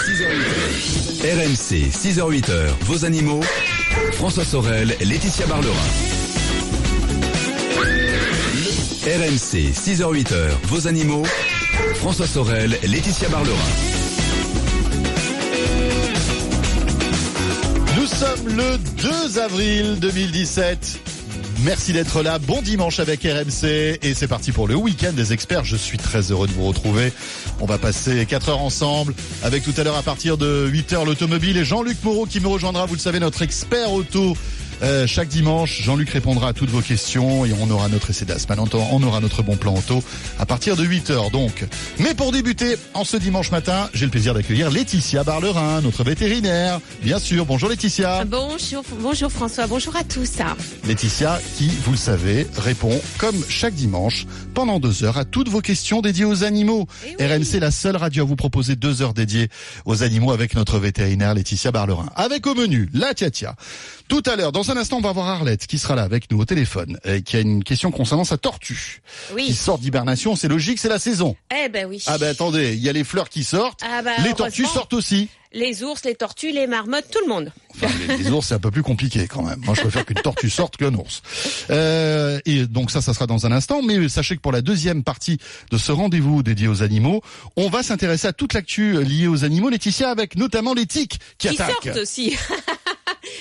6h-8h. RMC, 6h-8h, vos animaux. François Sorel, Laetitia Barlerin. RMC, 6h-8h, vos animaux. François Sorel, Laetitia Barlerin. Nous sommes le 2 avril 2017. Merci d'être là. Bon dimanche avec RMC et c'est parti pour le week-end des experts. Je suis très heureux de vous retrouver. On va passer 4 heures ensemble avec tout à l'heure à partir de 8 heures l'automobile et Jean-Luc Moreau qui me rejoindra. Vous le savez, notre expert auto. Euh, chaque dimanche, Jean-Luc répondra à toutes vos questions et on aura notre essai. Maintenant, on aura notre bon plan auto à partir de 8 heures donc. Mais pour débuter, en ce dimanche matin, j'ai le plaisir d'accueillir Laetitia Barlerin, notre vétérinaire. Bien sûr, bonjour Laetitia. Bonjour, bonjour François, bonjour à tous. Laetitia qui, vous le savez, répond comme chaque dimanche pendant deux heures à toutes vos questions dédiées aux animaux. Eh oui. RMC, la seule radio à vous proposer deux heures dédiées aux animaux avec notre vétérinaire Laetitia Barlerin. Avec au menu, la tia Tout à l'heure, dans un instant, on va voir Arlette qui sera là avec nous au téléphone et qui a une question concernant sa tortue qui Oui. sort d'hibernation. C'est logique, c'est la saison. Eh ben oui. Ah ben attendez, il y a les fleurs qui sortent, Ah bah, les tortues sortent aussi. Les ours, les tortues, les marmottes, tout le monde. Enfin, les, les ours, c'est un peu plus compliqué quand même. Moi, je préfère qu'une tortue sorte qu'un ours. Euh, et donc ça, ça sera dans un instant. Mais sachez que pour la deuxième partie de ce rendez-vous dédié aux animaux, on va s'intéresser à toute l'actu liée aux animaux, Laetitia, avec notamment les tiques qui, Qui attaquent. sortent aussi.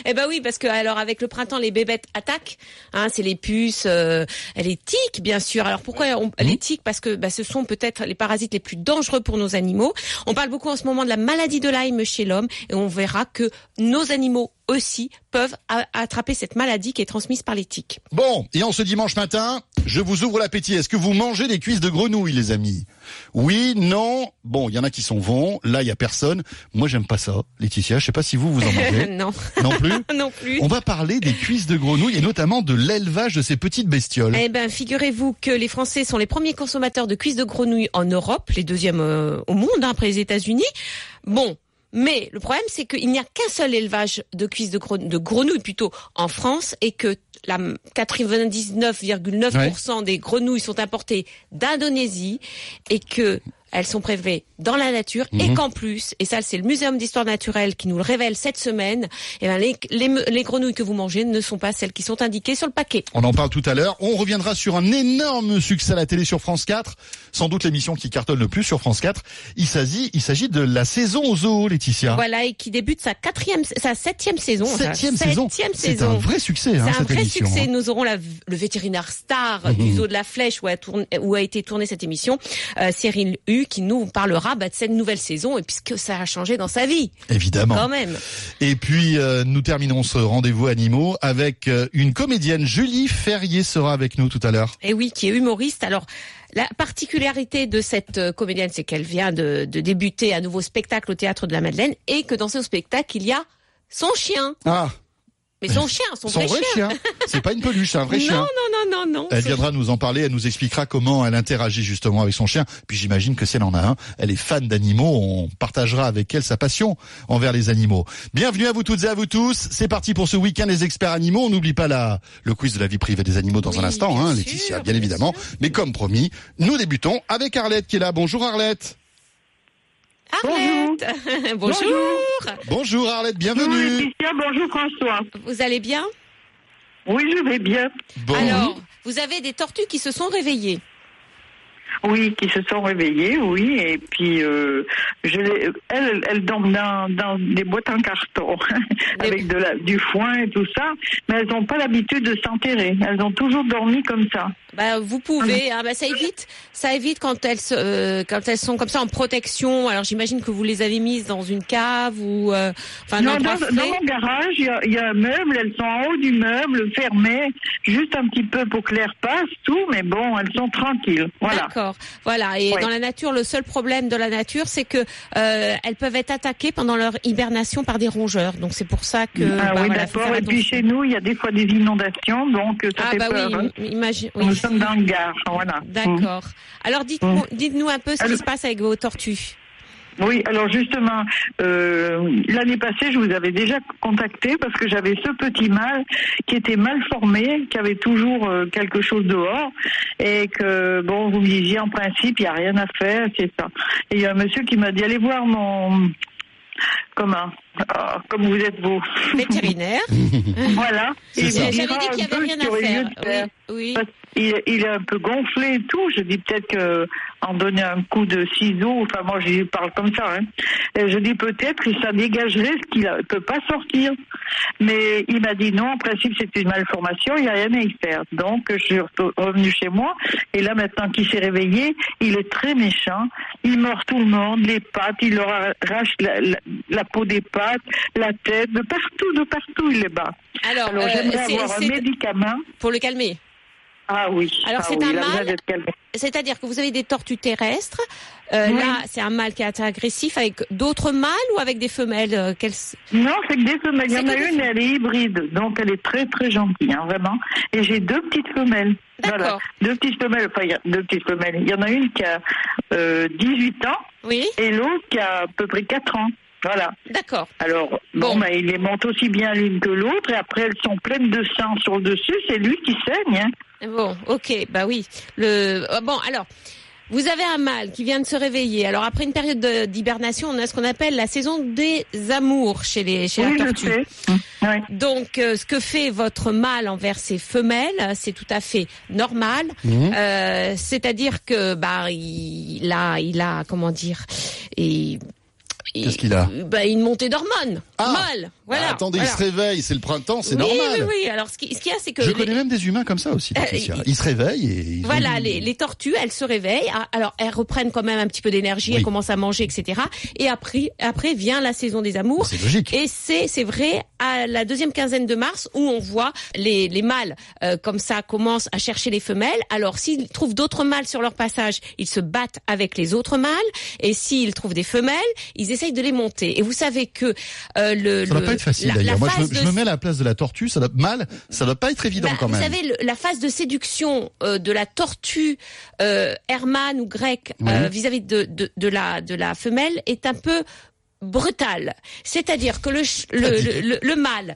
Eh ben oui, parce que alors avec le printemps, les bébêtes attaquent. Hein, c'est les puces, euh, les tiques, bien sûr. Alors pourquoi on, les tiques? Parce que bah, ce sont peut-être les parasites les plus dangereux pour nos animaux. On parle beaucoup en ce moment de la maladie de Lyme chez l'homme, et on verra que nos animaux aussi peuvent attraper cette maladie qui est transmise par les tiques. Bon, et en ce dimanche matin, je vous ouvre l'appétit. Est-ce que vous mangez des cuisses de grenouille, les amis? Oui, non Bon, il y en a qui sont bons. Là, il y a personne. Moi, j'aime pas ça, Laetitia. Je sais pas si vous, vous en mangez. non, non plus non plus. On va parler des cuisses de grenouille et notamment de l'élevage de ces petites bestioles. Eh ben, figurez-vous que les Français sont les premiers consommateurs de cuisses de grenouille en Europe, les deuxièmes euh, au monde hein, après les États-Unis. Bon. Mais le problème, c'est qu'il n'y a qu'un seul élevage de cuisses de, gren- de grenouilles plutôt en France et que la 99,9% des grenouilles sont importées d'Indonésie et que elles sont prélevées dans la nature et qu'en plus, et ça c'est le Muséum d'histoire naturelle qui nous le révèle cette semaine, eh ben, les, les, les grenouilles que vous mangez ne sont pas celles qui sont indiquées sur le paquet. On en parle tout à l'heure. On reviendra sur un énorme succès à la télé sur France 4. Sans doute l'émission qui cartonne le plus sur France 4. Il s'agit, il s'agit de la saison aux zoos, Laetitia. Voilà, et qui débute sa quatrième, sa septième saison. sa Septième saison. Septième C'est un vrai succès, hein, C'est un cette vrai émission. succès. hein. Nous aurons la- le vétérinaire star du zoo de la Flèche où a, tourné- où a été tournée cette émission, euh, Cyril Qui nous parlera bah, de cette nouvelle saison et puisque ça a changé dans sa vie, Évidemment. quand même. Et puis, euh, nous terminons ce rendez-vous animaux avec euh, une comédienne. Julie Ferrier sera avec nous tout à l'heure. Et oui, qui est humoriste. Alors, la particularité de cette euh, comédienne, c'est qu'elle vient de, de débuter un nouveau spectacle au théâtre de la Madeleine et que dans ce spectacle, il y a son chien. Ah, Mais son chien, son, son vrai chien. C'est pas une peluche, c'est un vrai non, chien. non, non, non, non. Elle viendra nous en parler, elle nous expliquera comment elle interagit justement avec son chien. Puis j'imagine que si elle en a un, elle est fan d'animaux, on partagera avec elle sa passion envers les animaux. Bienvenue à vous toutes et à vous tous. C'est parti pour ce week-end des experts animaux. On n'oublie pas la, le quiz de la vie privée des animaux dans Oui, un instant, bien hein, sûr, Laetitia, bien bien évidemment. sûr. Mais comme promis, nous débutons avec Arlette qui est là. Bonjour Arlette. Arlette Bonjour. Bonjour Arlette, Bonjour bienvenue. Laetitia, bonjour François. Vous allez bien? Oui, je vais bien. Bon. Alors, vous avez des tortues qui se sont réveillées. Oui, qui se sont réveillées, oui, et puis euh, je les, elles, elles dorment dans, dans des boîtes en carton avec de la, du foin et tout ça, mais elles n'ont pas l'habitude de s'enterrer. Elles ont toujours dormi comme ça. Bah, vous pouvez. hein, bah, ça évite, ça évite quand elles, euh, quand elles sont comme ça en protection. Alors, j'imagine que vous les avez mises dans une cave ou, euh, enfin, Non, dans, dans mon garage, il y, a, y a un meuble, elles sont en haut du meuble, fermées, juste un petit peu pour que l'air passe, tout, mais bon, elles sont tranquilles. Voilà. D'accord. Voilà. Et Ouais. dans la nature, le seul problème de la nature, c'est que euh, elles peuvent être attaquées pendant leur hibernation par des rongeurs. Donc c'est pour ça que. ah bah, oui, voilà, d'accord. Et puis chez nous, il y a des fois des inondations, donc ça Ah fait bah peur. hein. oui, imagine. Nous Oui. Sommes dans le Gard, voilà. D'accord. Alors dites-nous, dites-nous un peu ce qui se passe avec vos tortues. Oui, alors justement, euh, l'année passée, je vous avais déjà contacté parce que j'avais ce petit mâle qui était mal formé, qui avait toujours euh, quelque chose dehors, et que, bon, vous me disiez, en principe, il n'y a rien à faire, c'est ça. Et il y a un monsieur qui m'a dit, allez voir mon comment Ah, Comme vous êtes vous. Vétérinaire. voilà. J'avais dit qu'il y un avait peu rien à faire. Oui, oui. Parce il est un peu gonflé et tout. Je dis peut-être que en donner un coup de ciseau, enfin moi je lui parle comme ça. Hein. Je dis peut-être que ça dégagerait ce qu'il ne peut pas sortir. Mais il m'a dit non, en principe c'est une malformation, il n'y a rien à y faire. Donc je suis re- revenu chez moi et là maintenant qu'il s'est réveillé, il est très méchant. Il mord tout le monde, les pattes, il leur arrache la, la- la peau des pattes, la tête, de partout, de partout il les bat. Alors, Alors euh, j'aimerais avoir un médicament. pour le calmer. Ah oui. Alors, Ah c'est oui, un mâle. C'est-à-dire que vous avez des tortues terrestres. Euh, Oui. Là, c'est un mâle qui est agressif avec d'autres mâles ou avec des femelles euh, quelles- Non, c'est que des femelles. Il y en a une, elle est hybride, donc elle est très très gentille, hein, vraiment. Et j'ai deux petites femelles. Voilà, deux petites femelles. Enfin, il y a deux petites femelles. Il y en a une qui a euh, 18 ans Oui, et l'autre qui a à peu près 4 ans. Voilà. d'accord. Alors, Bon. bon, bah, il les monte aussi bien l'une que l'autre, et après elles sont pleines de sang sur le dessus, c'est lui qui saigne. Hein. Bon, ok, bah oui. Le euh, bon, alors. Vous avez un mâle qui vient de se réveiller. Alors après une période de- d'hibernation, on a ce qu'on appelle la saison des amours chez les chez oui, la je tortue. sais. Ouais. Donc, euh, ce que fait votre mâle envers ses femelles, c'est tout à fait normal. Mhm. Euh, C'est-à-dire que bah il a, il a comment dire, et Qu'est-ce qu'il a bah, une montée d'hormones. Ah. Mâle. Voilà. Ah, attendez, voilà. il se réveille, c'est le printemps, c'est oui, normal. Oui, oui, Alors, ce qui- ce qu'il y a, c'est que Je les- connais même des humains comme ça aussi. Euh, Patricia. Ils se réveillent et ils Voilà, ont- les, les tortues, elles se réveillent. Ah, Alors, elles reprennent quand même un petit peu d'énergie, Oui. elles commencent à manger, etc. Et après, après vient la saison des amours. C'est logique. Et c'est c'est vrai à la deuxième quinzaine de mars où on voit les, les mâles euh, comme ça commencent à chercher les femelles. Alors s'ils trouvent d'autres mâles sur leur passage, ils se battent avec les autres mâles. Et s'ils trouvent des femelles, ils essayent de les monter. Et vous savez que euh, le Ça doit le- pas être facile d'ailleurs. Moi, je me, je mets à la place de la tortue. Ça doit mal. Ça doit pas être évident bah, quand vous même. savez, le- la phase de séduction euh, de la tortue euh, hermane ou grecque euh, vis-à-vis de, de, de la, de la femelle est un peu brutale. C'est-à-dire que le, le, le, le- le mâle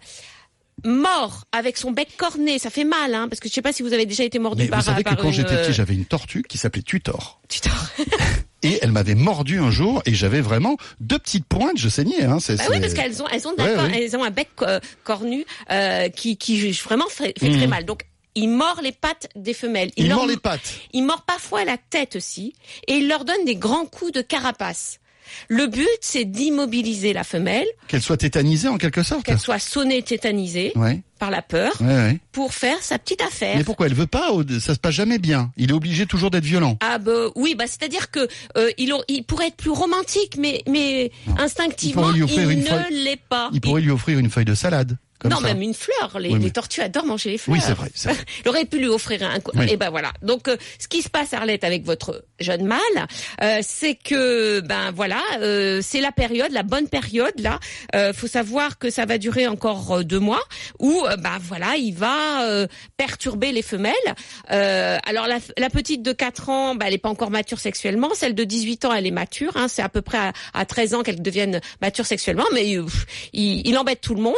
mort avec son bec corné, ça fait mal, hein, parce que je sais pas si vous avez déjà été mordu par vous savez que par quand une, j'étais euh, petit, j'avais une tortue qui s'appelait Tutor. tu t'en- Et elle m'avait mordu un jour et j'avais vraiment deux petites pointes, je saignais. Hein. C'est, Bah oui, parce qu'elles ont, elles ont, Ouais, elles ont un bec euh, cornu euh, qui, qui vraiment fait, fait Mhm. très mal. Donc, il mord les pattes des femelles. Il leur- mord les pattes. Il mord parfois la tête aussi, et il leur donne des grands coups de carapace. Le but, c'est d'immobiliser la femelle, Qu'elle soit tétanisée en quelque sorte. qu'elle soit sonnée, tétanisée Ouais, par la peur, ouais, ouais. pour faire sa petite affaire. Mais pourquoi elle veut pas Ça se passe jamais bien. Il est obligé toujours d'être violent. Ah bah oui, bah c'est-à-dire que euh, il, pourrait être plus romantique, mais mais instinctivement Il ne l'est pas. Il pourrait lui offrir une feuille de salade. Comme non, ça. même une fleur. Les, Oui, mais- les tortues adorent manger les fleurs. Oui, c'est vrai. vrai. Il aurait pu lui offrir un. Oui. Et ben voilà. Donc, euh, ce qui se passe, Arlette, avec votre jeune mâle, euh, c'est que ben voilà, euh, c'est la période, la bonne période là. Euh, faut savoir que ça va durer encore euh, deux mois, où euh, ben voilà, il va euh, perturber les femelles. Euh, alors la, la petite de 4 ans, ben, elle est pas encore mature sexuellement. Celle de 18 ans, elle est mature. Hein, c'est à peu près à, à 13 ans qu'elle devienne mature sexuellement, mais pff, il, il embête tout le monde.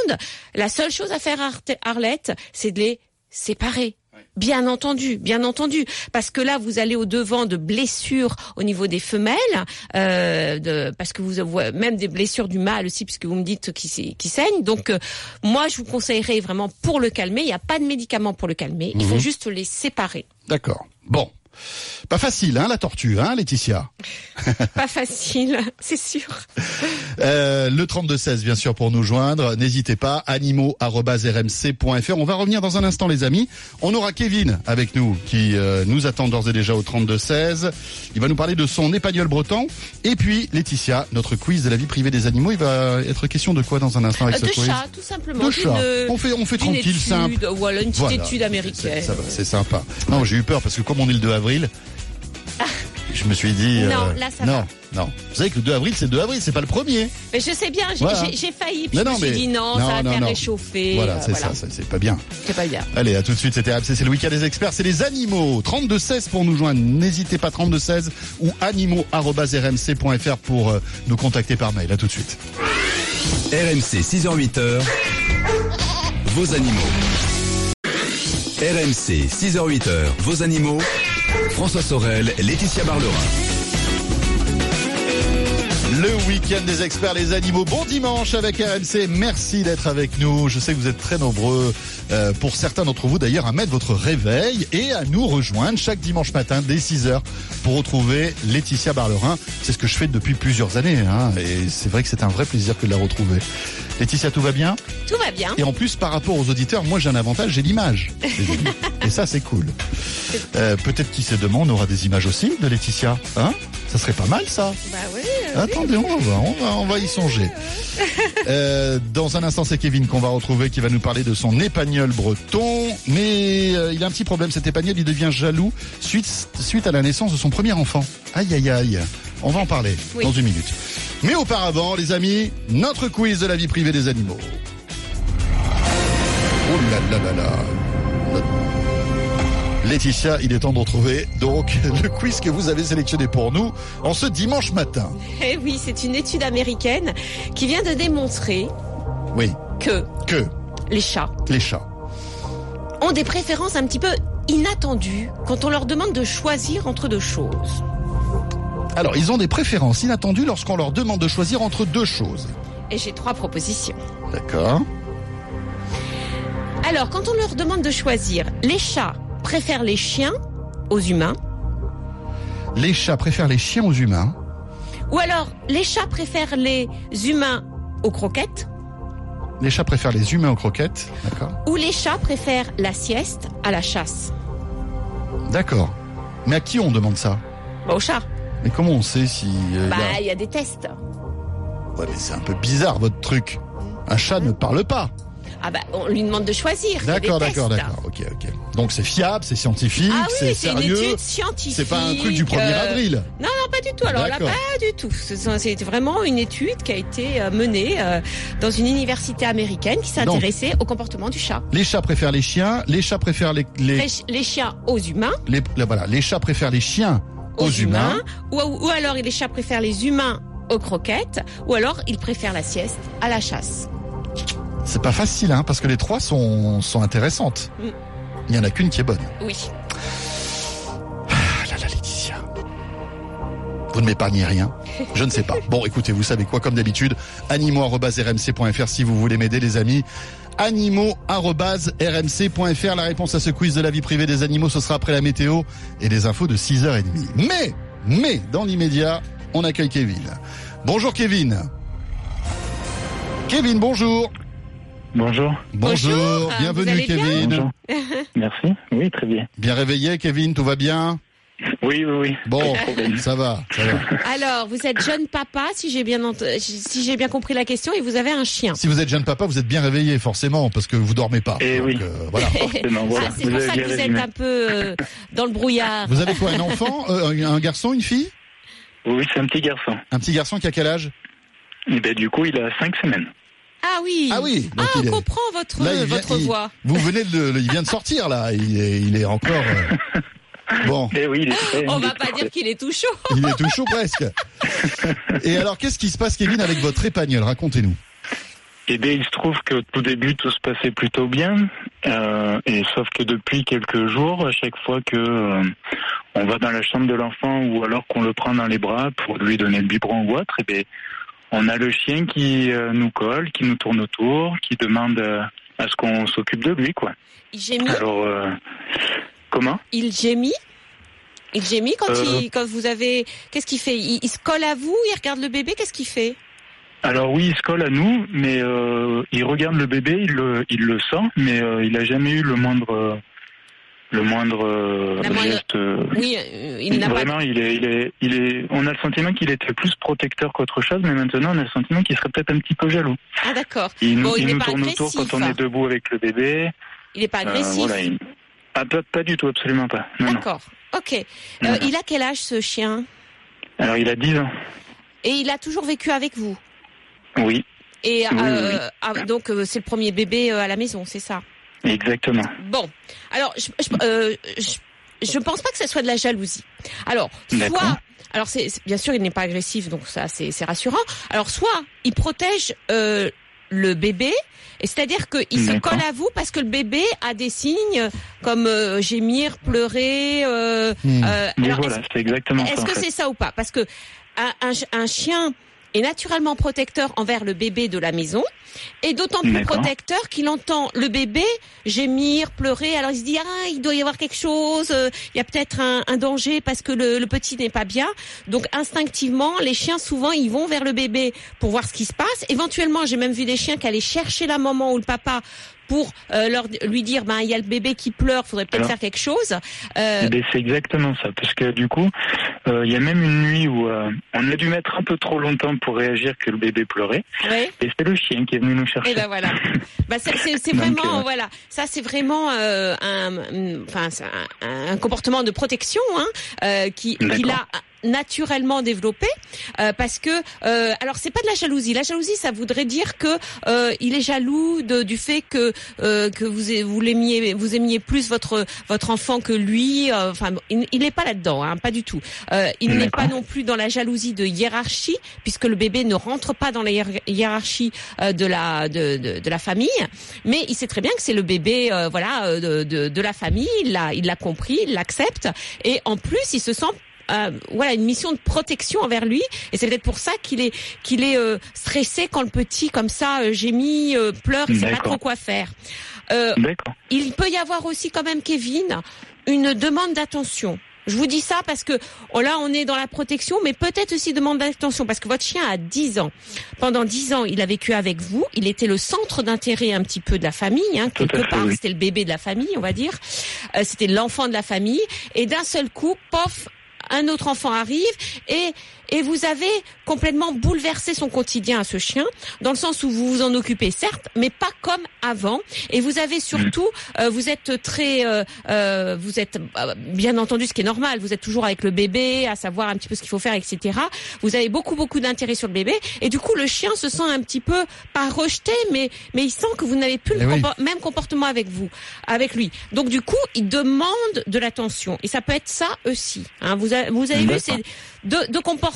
La seule chose à faire, Arlette, c'est de les séparer. Bien entendu, bien entendu, parce que là vous allez au devant de blessures au niveau des femelles, euh, de, parce que vous avez même des blessures du mâle aussi, puisque vous me dites qui, qui saigne. Donc euh, moi je vous conseillerais vraiment pour le calmer, il n'y a pas de médicament pour le calmer, il faut juste les séparer. D'accord. Bon. Pas facile, hein, la tortue, hein, Laetitia. Pas facile, c'est sûr. Euh, le 3216, bien sûr, pour nous joindre. N'hésitez pas, animaux.rmc.fr. On va revenir dans un instant, les amis. On aura Kevin avec nous, qui euh, nous attend d'ores et déjà au 3216. Il va nous parler de son épagnol breton. Et puis, Laetitia, notre quiz de la vie privée des animaux. Il va être question de quoi dans un instant avec Euh, ce de quiz chat, tout simplement. De chat. On fait, on fait tranquille, étude, simple. Voilà, une petite Voilà. étude américaine. C'est- Ça va, c'est sympa. Non, j'ai eu peur parce que comme on est le 2 avril, je me suis dit. Non, euh, là, ça non, va. non. Vous savez que le 2 avril, c'est le 2 avril, c'est pas le premier. Mais je sais bien, j'ai Voilà. failli, puis Mais je non, me suis mais- dit non, non, ça va non, faire non. réchauffer. Voilà, euh, c'est ça, ça, c'est pas bien. C'est pas bien. Allez, à tout de suite, c'était RMC, c'est le week-end des experts, c'est les animaux. 3216 pour nous joindre, n'hésitez pas 3216 ou animaux.rmc.fr pour euh, nous contacter par mail. À tout de suite. RMC 6h-8h, vos animaux. RMC 6h-8h, vos animaux. François Sorel, Laetitia Barlerin. Le week-end des experts, les animaux. Bon dimanche avec RMC. Merci d'être avec nous. Je sais que vous êtes très nombreux, euh, pour certains d'entre vous d'ailleurs, à mettre votre réveil et à nous rejoindre chaque dimanche matin dès 6h pour retrouver Laetitia Barlerin. C'est ce que je fais depuis plusieurs années. Hein, et c'est vrai que c'est un vrai plaisir que de la retrouver. Laetitia, tout va bien? Tout va bien. Et en plus, par rapport aux auditeurs, moi j'ai un avantage, j'ai l'image. et ça, c'est cool. Euh, Peut-être qui sait demain, on aura des images aussi de Laetitia. Hein? Ça serait pas mal ça. Bah oui. Attendez, on va, on va, on va y songer. Euh, dans un instant, c'est Kevin qu'on va retrouver, qui va nous parler de son épagnol breton. Mais euh, il a un petit problème, cet épagnol, il devient jaloux suite, suite à la naissance de son premier enfant. Aïe, aïe, aïe. On va en parler Oui. dans une minute. Mais auparavant, les amis, notre quiz de la vie privée des animaux. Oh là là là là. Laetitia, il est temps de retrouver donc le quiz que vous avez sélectionné pour nous en ce dimanche matin. Eh oui, c'est une étude américaine qui vient de démontrer Oui, que que les chats les chats. ont des préférences un petit peu inattendues quand on leur demande de choisir entre deux choses. Alors, ils ont des préférences inattendues lorsqu'on leur demande de choisir entre deux choses. Et j'ai trois propositions. D'accord Alors, quand on leur demande de choisir, les chats préfèrent les chiens aux humains, Les chats préfèrent les chiens aux humains. ou alors les chats préfèrent les humains aux croquettes, Les chats préfèrent les humains aux croquettes. D'accord ou les chats préfèrent la sieste à la chasse. D'accord. Mais à qui on demande ça? Bah, aux chats. Mais comment on sait si... euh, Bah, y a- il y a des tests. Ouais, mais c'est un peu bizarre, votre truc. Un chat ne parle pas. Ah bah, on lui demande de choisir. D'accord, d'accord, d'accord. Ok, ok. Donc c'est fiable, c'est scientifique, Ah oui, c'est c'est une sérieux. étude scientifique. C'est pas un truc du 1er euh, avril. Non, non, pas du tout. Alors là, pas du tout. C'est vraiment une étude qui a été euh, menée euh, dans une université américaine qui intéressée au comportement du chat. Les chats préfèrent les chiens, les chats préfèrent les... les, Les, ch- les chiens aux humains, les- les- voilà, les chats préfèrent les chiens aux, humains. ou, ou alors les chats préfèrent les humains aux croquettes, ou alors ils préfèrent la sieste à la chasse. C'est pas facile, hein, parce que les trois sont, sont intéressantes. Mm. Il y en a qu'une qui est bonne. Oui. Ah là là, Laetitia. Vous ne m'épargnez rien Je ne sais pas. Bon, écoutez, vous savez quoi, comme d'habitude, animaux.rmc.fr si vous voulez m'aider, les amis. Animaux.rmc.fr. La réponse à ce quiz de la vie privée des animaux, ce sera après la météo et les infos de 6h30. Mais, mais, dans l'immédiat, on accueille Kevin. Bonjour Kevin. Kevin, bonjour. Bonjour. Bonjour, Bonjour, bienvenue vous allez bien Kevin. Bonjour. Merci. Oui, très bien. Bien réveillé Kevin, tout va bien? Oui, oui, oui. Bon, ça va, ça va. Alors, vous êtes jeune papa, si j'ai bien, ent- si j'ai bien compris la question, et vous avez un chien. Si vous êtes jeune papa, vous êtes bien réveillé forcément parce que vous dormez pas. Eh Donc, oui. euh, voilà. Ah, c'est Vous pour avez ça que vous êtes un peu euh, dans le brouillard. Vous avez quoi, un enfant, euh, un un garçon, une fille? Oui, c'est un petit garçon. Un petit garçon qui a quel âge? Et ben, du coup, il a cinq semaines. Ah oui. Ah oui, donc Ah, il on est- comprend votre, Là, il vient- votre il- voix. Vous venez de, le- il vient de sortir là. Il est, il est encore. euh, Bon, Eh oui, il est très. On il va est pas très- dire qu'il est tout chaud. il est tout chaud presque. Et alors, qu'est-ce qui se passe, Kevin, avec votre épagnol Racontez-nous. Eh bien, il se trouve que tout début, tout se passait plutôt bien. Euh, et sauf que depuis quelques jours, à chaque fois que euh, on va dans la chambre de l'enfant ou alors qu'on le prend dans les bras pour lui donner le biberon ou autre, eh bien, on a le chien qui euh, nous colle, qui nous tourne autour, qui demande euh, à ce qu'on s'occupe de lui, quoi. Il gémit. Alors, euh, comment? Il gémit. Il gémit quand, Euh. il, quand vous avez. Qu'est-ce qu'il fait? Il, il se colle à vous, il regarde le bébé, qu'est-ce qu'il fait? Alors oui, il se colle à nous, mais euh, il regarde le bébé, il le, il le sent, mais il a jamais eu le moindre, le moindre euh, moindre- geste. euh, Oui, euh, il n'a pas. Vraiment, il est, il est, il est. On a le sentiment qu'il était plus protecteur qu'autre chose, mais maintenant on a le sentiment qu'il serait peut-être un petit peu jaloux. Ah d'accord. Il, nous- Bon, il il n'est nous pas tourne autour quand on est debout avec le bébé. Il n'est pas Euh, agressif. voilà, il- Ah, pas, pas du tout, absolument pas. D'accord. Ok. Euh, Non. il a quel âge ce chien? Alors il a 10 ans. Et il a toujours vécu avec vous? Oui, Et Oui, euh, oui. ah, donc c'est le premier bébé à la maison, c'est ça? Exactement. Bon, alors je, je, euh, je, je pense pas que ce soit de la jalousie. Alors, soit, alors c'est bien sûr il n'est pas agressif, donc ça c'est c'est rassurant. Alors soit il protège euh, le bébé, et c'est-à-dire qu'il se colle à vous parce que le bébé a des signes comme euh, gémir, pleurer. Euh, Hmm. euh, alors, voilà, c'est exactement ça. est-ce en que fait. c'est ça ou pas? Parce que un, un, un chien est naturellement protecteur envers le bébé de la maison et d'autant plus protecteur qu'il entend le bébé gémir, pleurer. Alors il se dit ah il doit y avoir quelque chose, euh, il y a peut-être un, un danger parce que le, le petit n'est pas bien. Donc instinctivement les chiens souvent ils vont vers le bébé pour voir ce qui se passe. Éventuellement j'ai même vu des chiens qui allaient chercher la maman ou le papa pour euh, leur lui dire ben il y a le bébé qui pleure, faudrait peut-être faire quelque chose. Euh, Eh ben, c'est exactement ça, parce que du coup, euh, il y a même une nuit où euh, on a dû mettre un peu trop longtemps pour réagir que le bébé pleurait, ouais. et c'est le chien qui est venu nous chercher. Et ben voilà. Bah c'est Donc, vraiment euh, voilà. Ça c'est vraiment euh, un enfin un, un comportement de protection hein, euh, qui qu'il a. naturellement développé euh, parce que euh, alors c'est pas de la jalousie. La jalousie ça voudrait dire que euh, il est jaloux de, du fait que euh, que vous vous l'aimiez vous aimiez plus votre votre enfant que lui. euh, Enfin il n'est pas là-dedans hein, pas du tout. Euh, il n'est pas non plus dans la jalousie de hiérarchie puisque le bébé ne rentre pas dans la hiér- hiérarchie euh, de la de, de, de la famille, mais il sait très bien que c'est le bébé euh, voilà de, de, de la famille. Il l'a il l'a compris, il l'accepte et en plus il se sent euh, voilà une mission de protection envers lui. Et c'est peut-être pour ça qu'il est qu'il est euh, stressé quand le petit comme ça euh, gémit euh, pleure il sait pas trop quoi faire. Euh, il peut y avoir aussi quand même Kevin une demande d'attention. Je vous dis ça parce que oh là on est dans la protection mais peut-être aussi demande d'attention parce que votre chien a 10 ans. Pendant 10 ans il a vécu avec vous. Il était le centre d'intérêt un petit peu de la famille hein, quelque fait, part. oui. c'était le bébé de la famille on va dire. Euh, c'était l'enfant de la famille. Et d'un seul coup pof un autre enfant arrive et et vous avez complètement bouleversé son quotidien à ce chien dans le sens où vous vous en occupez certes mais pas comme avant. Et vous avez surtout euh, vous êtes très euh, euh, vous êtes euh, bien entendu ce qui est normal vous êtes toujours avec le bébé à savoir un petit peu ce qu'il faut faire etc vous avez beaucoup beaucoup d'intérêt sur le bébé. Et du coup le chien se sent un petit peu pas rejeté mais mais il sent que vous n'avez plus Eh le oui. compo- même comportement avec vous avec lui. Donc du coup il demande de l'attention. Et ça peut être ça aussi hein. vous avez, vous avez vu c'est deux, deux comportements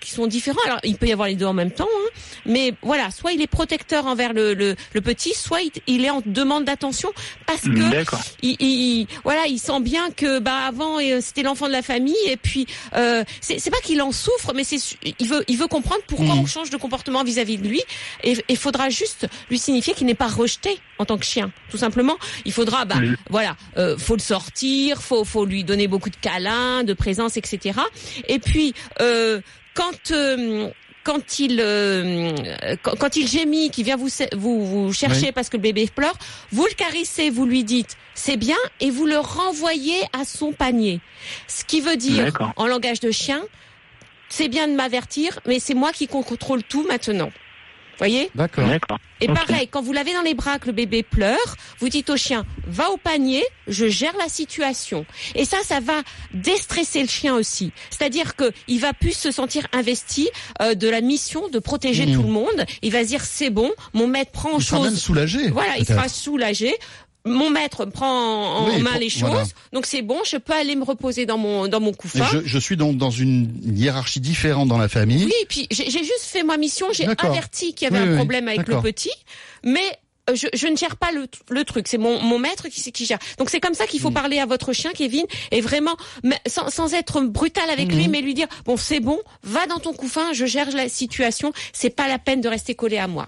qui sont différents. Alors, il peut y avoir les deux en même temps, hein. mais voilà, soit il est protecteur envers le, le, le petit, soit il, il est en demande d'attention parce que il, il- voilà, il sent bien que bah avant euh, c'était l'enfant de la famille et puis euh, c'est pas qu'il en souffre, mais c'est il veut il veut comprendre pourquoi Mhm. on change de comportement vis-à-vis de lui et il faudra juste lui signifier qu'il n'est pas rejeté en tant que chien, tout simplement. Il faudra bah voilà, euh, faut le sortir, faut faut lui donner beaucoup de câlins, de présence, etc. Et puis euh, quand euh, quand il euh, quand, quand il gémit, qu'il vient vous vous, vous chercher Oui. parce que le bébé pleure, vous le caressez, vous lui dites c'est bien et vous le renvoyez à son panier. Ce qui veut dire en langage de chien, c'est bien de m'avertir, mais c'est moi qui contrôle tout maintenant. Voyez D'accord. Et pareil, quand vous l'avez dans les bras, que le bébé pleure, vous dites au chien, va au panier, je gère la situation. Et ça, ça va déstresser le chien aussi. C'est-à-dire que il va plus se sentir investi euh, de la mission de protéger Mmh. tout le monde. Il va se dire, c'est bon, mon maître prend en Il sera même chose. soulagé. Voilà, il sera soulagé. Mon maître prend en, Oui, main les choses, voilà. donc c'est bon, je peux aller me reposer dans mon dans mon couffin. je, je suis donc dans une hiérarchie différente dans la famille. Oui, et puis j'ai juste fait ma mission, j'ai averti qu'il y avait Oui, un oui, problème avec le petit, mais euh, je, je ne gère pas le, le truc, c'est mon, mon maître qui, qui gère. Donc c'est comme ça qu'il faut Mm. parler à votre chien, Kevin, et vraiment, sans, sans être brutal avec lui, mais lui dire, bon c'est bon, va dans ton couffin, je gère la situation, c'est pas la peine de rester collé à moi.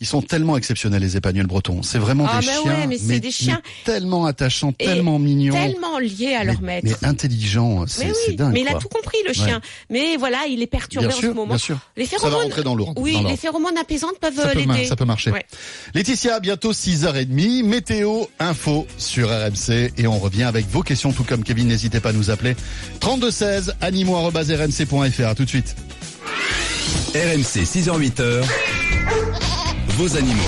Ils sont tellement exceptionnels les épagnols bretons. C'est vraiment Ah, des bah chiens, ouais, mais c'est des chiens. tellement attachants, Et tellement mignons, Tellement lié à leur mais, maître. mais intelligents. C'est Mais oui, dingue. mais il a tout compris le chien. Mais voilà, il est perturbé Bien en sûr, ce moment. bien sûr. Les Ça va phéromones, rentrer dans l'ordre. oui, dans les phéromones apaisantes peuvent Ça peut, mar- l'aider. ça peut marcher. Ouais. Laetitia, bientôt 6h30, météo, info sur RMC et on revient avec vos questions tout comme Kevin, n'hésitez pas à nous appeler. 32 16 animaux@rmc.fr. À tout de suite. RMC 6h-8h, vos animaux.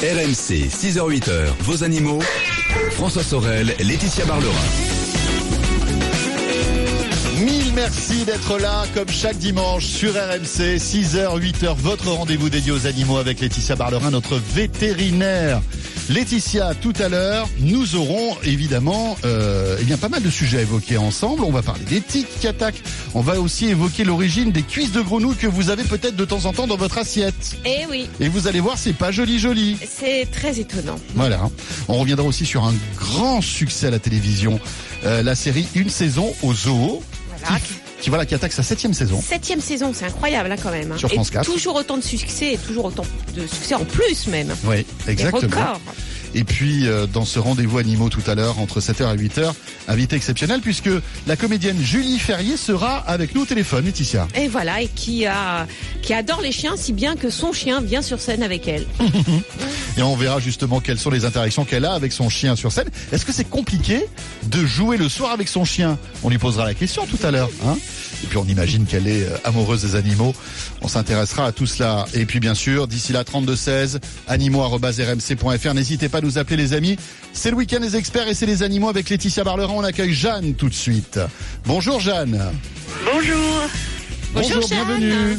RMC 6h-8h, vos animaux. François Sorel, Laetitia Barlerin. Mille merci d'être là, comme chaque dimanche sur RMC, 6h, 8h, votre rendez-vous dédié aux animaux avec Laetitia Barlerin, notre vétérinaire. Laetitia, tout à l'heure, nous aurons évidemment euh, eh bien, pas mal de sujets à évoquer ensemble. On va parler des tiques qui attaquent. On va aussi évoquer l'origine des cuisses de grenouille que vous avez peut-être de temps en temps dans votre assiette. Eh oui, Et vous allez voir, c'est pas joli joli. c'est très étonnant. Voilà. hein. On reviendra aussi sur un grand succès à la télévision, euh, la série Une saison au zoo Voilà. qui, qui voilà qui attaque sa septième saison. Septième saison, c'est incroyable hein, quand même. hein. Sur France et 4. Toujours autant de succès et toujours autant de succès en plus même. Oui, Des exactement. records. Et puis euh, dans ce rendez-vous animaux tout à l'heure entre 7h et 8h, invité exceptionnel puisque la comédienne Julie Ferrier sera avec nous au téléphone, Laetitia. Et voilà, et qui a qui adore les chiens si bien que son chien vient sur scène avec elle. Et on verra justement quelles sont les interactions qu'elle a avec son chien sur scène. Est-ce que c'est compliqué de jouer le soir avec son chien? On lui posera la question tout à l'heure. Hein et puis on imagine qu'elle est euh, amoureuse des animaux. On s'intéressera à tout cela. Et puis bien sûr, d'ici là, 3216, animaux.rmc.fr. N'hésitez pas à nous appeler les amis. C'est le week-end des experts et c'est les animaux avec Laetitia Barlerin. On accueille Jeanne tout de suite. Bonjour Jeanne. Bonjour. Bonjour, Jeanne. bienvenue.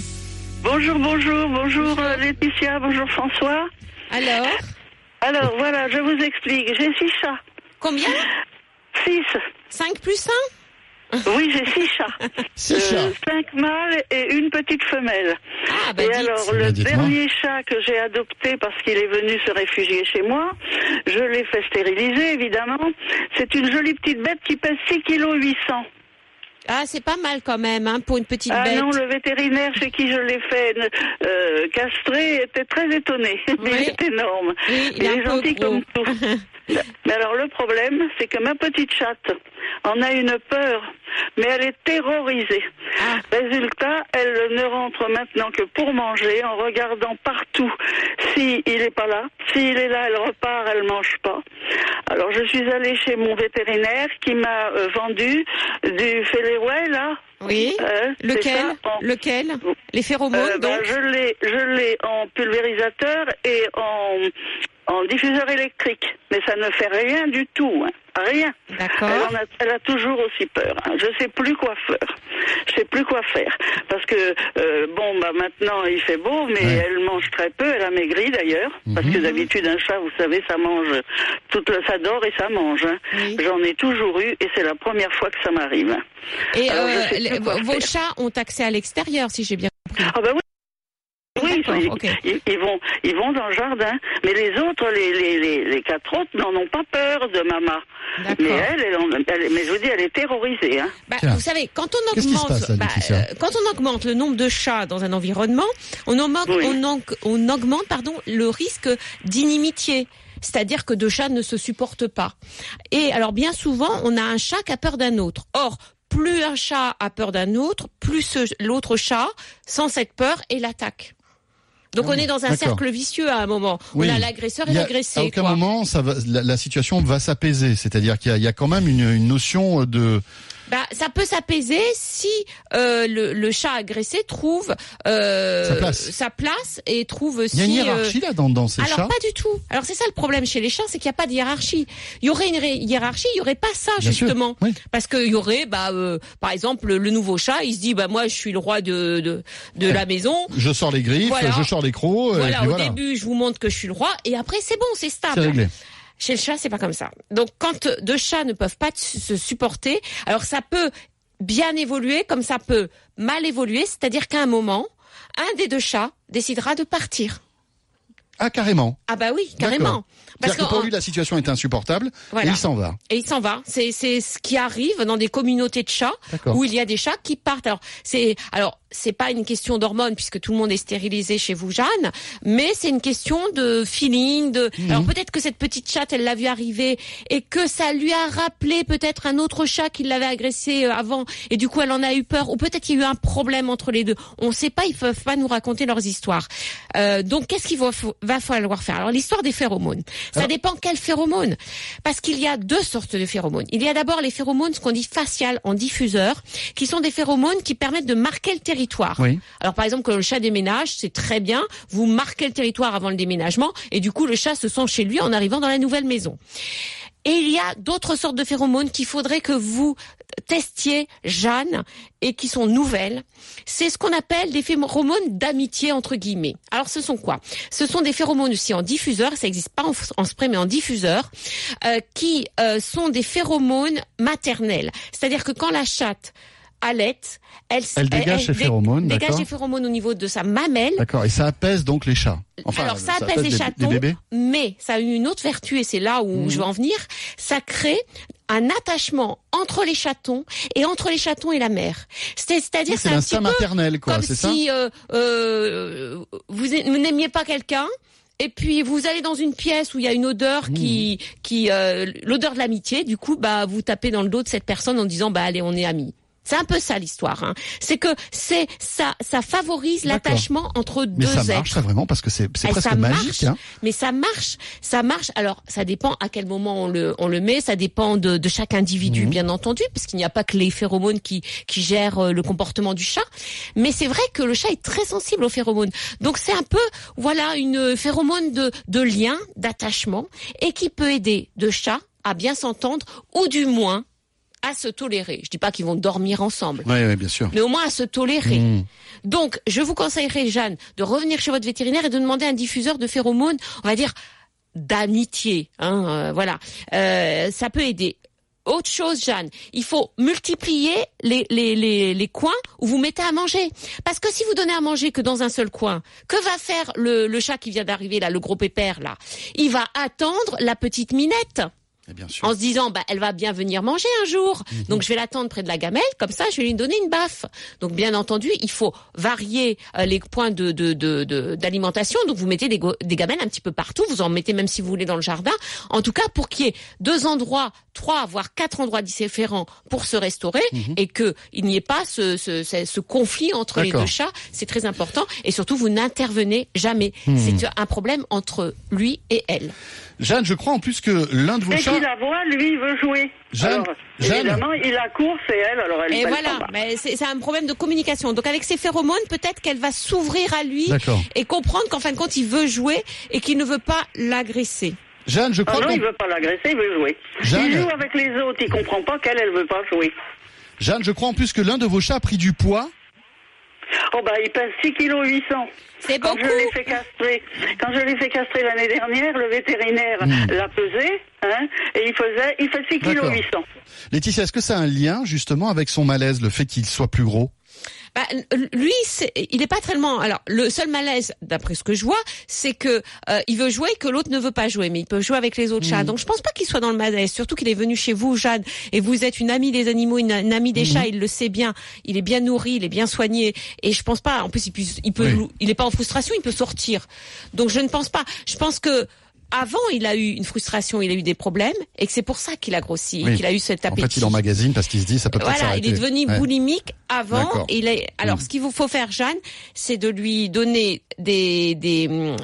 Bonjour, bonjour, bonjour euh, Laetitia, bonjour François. Alors, Alors voilà, je vous explique. J'ai six chats. combien? Six. 5 plus 1 Oui, j'ai six chats. Six Euh, chats. cinq mâles et une petite femelle. Ah bah et dites. alors, Bah, le dites-moi. dernier chat que j'ai adopté parce qu'il est venu se réfugier chez moi, je l'ai fait stériliser, évidemment. C'est une jolie petite bête qui pèse 6 kg 800. Ah, c'est pas mal quand même hein, pour une petite Ah bête. non, le vétérinaire chez qui je l'ai fait euh, castrer était très étonné. Oui. Il est énorme. Oui, il il est gentil gros. comme tout. Mais alors le problème, c'est que ma petite chatte en a une peur, mais elle est terrorisée. Ah. Résultat, elle ne rentre maintenant que pour manger, en regardant partout si il est pas là. S'il est là, elle repart, elle mange pas. Alors je suis allée chez mon vétérinaire qui m'a euh, vendu du Féléway là. Oui. Euh, Lequel ça, en- Lequel Les phéromones euh, ben, donc je l'ai, je l'ai en pulvérisateur et en, en diffuseur électrique, mais ça ne fait rien du tout, hein. rien. Elle, D'accord. en a, elle a toujours aussi peur. hein. Je sais plus quoi faire. Je sais plus quoi faire parce que euh, bon, bah maintenant il fait beau, mais Ouais. elle mange très peu. Elle a maigri d'ailleurs parce Mhm. que d'habitude un chat, vous savez, ça mange toute le, ça dort et ça mange. hein. Oui. J'en ai toujours eu et c'est la première fois que ça m'arrive. Et Alors, euh, les- vos chats ont accès à l'extérieur, si j'ai bien compris. Ah ben oui. Oui, ils, ok. ils- ils vont, ils vont dans le jardin. Mais les autres, les, les, les, les quatre autres, n'en ont pas peur de maman. Mais D'accord. elle, elle, mais je vous dis, elle est terrorisée. Hein. Bah, vous savez, quand on augmente, passe, bah, euh, quand on augmente le nombre de chats dans un environnement, on, augmente, Oui. on, en- on augmente, pardon, le risque d'inimitié. C'est-à-dire que deux chats ne se supportent pas. Et alors bien souvent, on a un chat qui a peur d'un autre. Or, plus un chat a peur d'un autre, plus l'autre chat, sans cette peur, et l'attaque. Donc Ah on oui, est dans un cercle vicieux à un moment. Oui. On a l'agresseur et l'agressé. À aucun quoi. moment, ça va, la, la situation va s'apaiser. C'est-à-dire qu'il y, a- il y a quand même une, une notion de. Bah, ça peut s'apaiser si euh, le, le chat agressé trouve euh, Sa place. sa place et trouve Il y a une si, hiérarchie là dans, dans ces alors chats. pas du tout. Alors c'est ça le problème chez les chats, c'est qu'il n'y a pas de hiérarchie. Il y aurait une hiérarchie, il y aurait pas ça Bien sûr, justement, oui. parce qu'il y aurait, bah, euh, par exemple, le nouveau chat, il se dit, bah moi je suis le roi de de, de la maison. Je sors les griffes, Voilà. je sors les crocs. et Voilà, puis au voilà. début je vous montre que je suis le roi, et après c'est bon, c'est C'est stable. réglé. Chez le chat, c'est pas comme ça. Donc, quand deux chats ne peuvent pas se supporter, alors ça peut bien évoluer comme ça peut mal évoluer, c'est-à-dire qu'à un moment, un des deux chats décidera de partir. Ah carrément. Ah bah oui, carrément. Parce C'est-à-dire que pour lui la situation est insupportable Voilà. et il s'en va. et il s'en va. C'est ce qui arrive dans des communautés de chats où il y a des chats qui partent. Alors c'est alors c'est pas une question d'hormones puisque tout le monde est stérilisé chez vous, Jeanne, mais c'est une question de feeling. De Mhm. alors peut-être que cette petite chatte elle l'a vu arriver et que ça lui a rappelé peut-être un autre chat qui l'avait agressé euh, avant et du coup elle en a eu peur ou peut-être qu'il y a eu un problème entre les deux. On sait pas, ils peuvent pas nous raconter leurs histoires. Euh, donc qu'est-ce qu'il va, va falloir faire? Alors l'histoire des phéromones. Ça dépend quelles phéromones. Parce qu'il y a deux sortes de phéromones. Il y a d'abord les phéromones, ce qu'on dit faciales en diffuseur, qui sont des phéromones qui permettent de marquer le territoire. Oui. Alors par exemple, quand le chat déménage, c'est très bien, vous marquez le territoire avant le déménagement, et du coup le chat se sent chez lui en arrivant dans la nouvelle maison. Et il y a d'autres sortes de phéromones qu'il faudrait que vous testiez, Jeanne, et qui sont nouvelles. C'est ce qu'on appelle des phéromones d'amitié, entre guillemets. Alors, ce sont quoi? Ce sont des phéromones aussi en diffuseur, ça n'existe pas en, en spray, mais en diffuseur, euh, qui euh, sont des phéromones maternels. C'est-à-dire que quand la chatte elle, Elle dégage ses dé- phéromones, dégage phéromones au niveau de sa mamelle, D'accord. Et ça apaise donc les chats. Enfin, alors ça apaise les chatons, mais ça a une autre vertu et c'est là où Mhm. je veux en venir. Ça crée un attachement entre les chatons et entre les chatons et la mère. C'est- C'est-à-dire C'est un petit maternel, quoi, comme c'est ça si euh, euh, vous, n'aimiez pas quelqu'un. Et puis vous allez dans une pièce où il y a une odeur qui, Mmh. qui euh, l'odeur de l'amitié. Du coup, bah vous tapez dans le dos de cette personne en disant bah allez on est amis. C'est un peu ça l'histoire. Hein. C'est que c'est ça, ça favorise l'attachement entre Mais deux ça êtres. marche, ça vraiment, parce que c'est Et presque ça magique. marche, Hein. mais ça marche, ça marche. Alors, ça dépend à quel moment on le, on le met, ça dépend de, de chaque individu, Mhm. bien entendu, parce qu'il n'y a pas que les phéromones qui, qui gèrent euh, le comportement du chat. Mais c'est vrai que le chat est très sensible aux phéromones. Donc, c'est un peu, voilà, une phéromone de, de lien, d'attachement, et qui peut aider deux chats à bien s'entendre, ou du moins à se tolérer. Je dis pas qu'ils vont dormir ensemble Oui, bien sûr. mais au moins à se tolérer. Mmh. Donc, je vous conseillerais, Jeanne, de revenir chez votre vétérinaire et de demander un diffuseur de phéromones, on va dire, d'amitié. Hein, euh, voilà, Euh, ça peut aider. Autre chose, Jeanne, il faut multiplier les, les, les, les coins où vous mettez à manger. Parce que si vous donnez à manger que dans un seul coin, que va faire le, le chat qui vient d'arriver, là, le gros pépère, là? Il va attendre la petite minette Et bien sûr. en se disant bah elle va bien venir manger un jour. Mhm. Donc je vais l'attendre près de la gamelle, comme ça je vais lui donner une baffe. Donc bien entendu, il faut varier euh, les points de de- de- de- d'alimentation. Donc vous mettez des, gamelles un petit peu partout, vous en mettez même si vous voulez dans le jardin. En tout cas pour qu'il y ait deux endroits, trois voire quatre endroits différents pour se restaurer et que il n'y ait pas ce, ce, ce, ce conflit entre les Mhm. Deux chats, c'est très important et surtout vous n'intervenez jamais. Mhm. C'est un problème entre lui et elle. Jeanne, je crois en plus que l'un de vos Dès chats. Qu'il la voit, lui, il veut jouer. Jeanne, alors, Jeanne. évidemment, il la course et elle, alors elle Et voilà, mais c'est c'est un problème de communication. Donc avec ses phéromones, peut-être qu'elle va s'ouvrir à lui et comprendre qu'en fin de compte, il veut jouer et qu'il ne veut pas l'agresser. Jeanne, je Ah crois non, que il veut pas l'agresser, il veut jouer. Jeanne. Il joue avec les autres, il comprend pas qu'elle, elle veut pas jouer. Jeanne, je crois en plus que l'un de vos chats a pris du poids. Oh bah, il pèse 6 kg 800. C'est Quand beaucoup. je l'ai fait castrer, quand je l'ai fait castrer l'année dernière, le vétérinaire Hmm. l'a pesé, hein, et il faisait, il fait 6 kg D'accord. 800. Laetitia, est-ce que ça a un lien justement avec son malaise, le fait qu'il soit plus gros? Bah, lui, il n'est pas tellement. Alors, le seul malaise, d'après ce que je vois, c'est que euh, il veut jouer et que l'autre ne veut pas jouer, mais il peut jouer avec les autres chats. Donc, je pense pas qu'il soit dans le malaise. Surtout qu'il est venu chez vous, Jeanne, et vous êtes une amie des animaux, une, une amie des chats. Il le sait bien. Il est bien nourri, il est bien soigné, et je pense pas. En plus, il, peut, Oui. il est pas en frustration, il peut sortir. Donc, je ne pense pas. Je pense que. Avant, il a eu une frustration, il a eu des problèmes, et que c'est pour ça qu'il a grossi, Oui. qu'il a eu cet En appétit. fait, il emmagasine parce qu'il se dit ça peut Voilà, il est devenu Ouais. boulimique avant. Il est. Alors, Mm. ce qu'il vous faut faire, Jeanne, c'est de lui donner des des hum,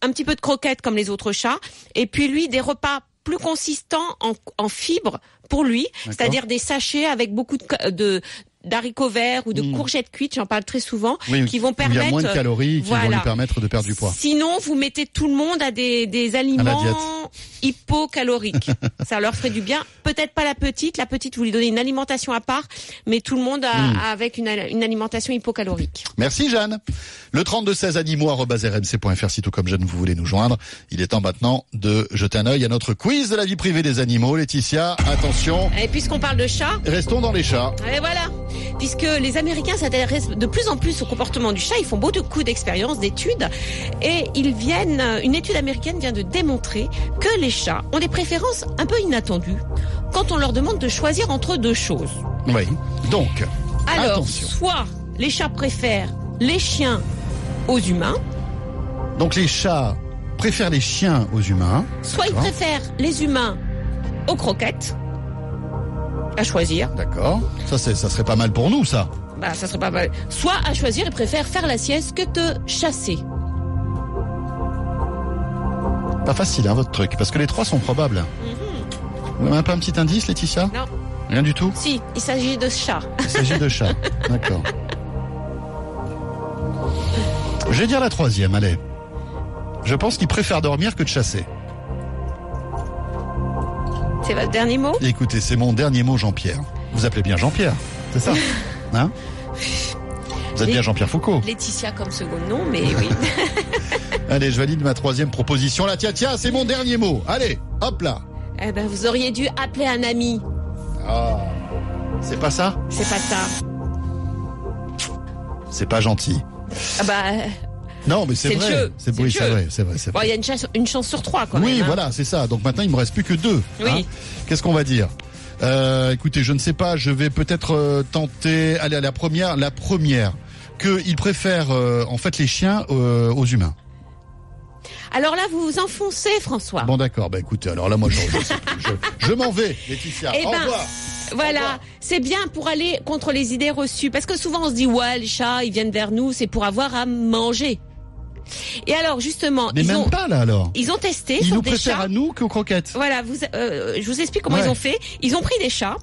un- petit peu de croquettes comme les autres chats, et puis lui des repas plus consistants en, en fibres pour lui, c'est-à-dire des sachets avec beaucoup de de d'haricots verts ou de Mm. courgettes cuites, j'en parle très souvent, Oui, qui vont Il y a permettre moins de calories qui vont voilà. lui permettre de perdre du poids. Sinon, vous mettez tout le monde à des, des aliments hypocaloriques. ça leur ferait du bien. Peut-être pas la petite. La petite, vous lui donnez une alimentation à part, mais tout le monde a, Hmm. avec une, une alimentation hypocalorique. Merci Jeanne. Le 32 16 animaux rmc.fr si tout comme Jeanne vous voulez nous joindre. Il est temps maintenant de jeter un œil à notre quiz de la vie privée des animaux. Laetitia, attention, Et puisqu'on parle de chat, restons dans les chats. et voilà. Puisque les Américains s'intéressent de plus en plus au comportement du chat, ils font beaucoup d'expériences, d'études, et ils viennent, une étude américaine vient de démontrer que les chats ont des préférences un peu inattendues quand on leur demande de choisir entre deux choses. Oui. Donc, Alors, attention. soit les chats préfèrent les chiens aux humains, Donc les chats préfèrent les chiens aux humains. soit ils préfèrent les humains aux croquettes. À choisir. D'accord. Ça c'est ça serait pas mal pour nous ça. Bah, ça serait pas mal. Soit à choisir, ils préfèrent faire la sieste que te chasser. Pas facile hein votre truc parce que les trois sont probables. Vous avez un peu un petit indice Laetitia. Non. Rien du tout. Si, il s'agit de chats. Il s'agit de chats. D'accord. Je vais dire la troisième, allez. Je pense qu'ils préfèrent dormir que de chasser. C'est votre dernier mot Écoutez, c'est mon dernier mot, Jean-Pierre. Vous appelez bien Jean-Pierre, c'est ça Hein Vous êtes bien Jean-Pierre Foucault. Laetitia comme second nom, mais oui. Allez, je valide ma troisième proposition. La tiens, tiens, c'est mon dernier mot. Allez, hop là. eh ben, vous auriez dû appeler un ami. Ah, c'est pas ça C'est pas ça. C'est pas gentil. Ah bah, Non, mais c'est vrai. C'est oui, c'est vrai, c'est vrai, bon, il y a une chance, une chance sur trois quand oui, même. hein. voilà, c'est ça. Donc maintenant, il me reste plus que deux. Oui. hein. Qu'est-ce qu'on va dire? Euh, écoutez, je ne sais pas, je vais peut-être euh, tenter. Allez, à la première, la première, qu'ils préfèrent euh, en fait les chiens aux humains. Alors là, vous vous enfoncez, François. Bon, d'accord. Bah écoutez, alors là, moi, je, je, je, je m'en vais, Laetitia. Eh Au ben, revoir. Voilà, c'est bien pour aller contre les idées reçues. Parce que souvent on se dit, ouais, les chats, ils viennent vers nous, c'est pour avoir à manger. Et alors justement, Mais ils, même ont, pas là alors. ils ont testé Ils sur nous des préfèrent chats. à nous qu'aux croquettes. Voilà, vous, euh, je vous explique comment Ouais. ils ont fait. Ils ont pris des chats.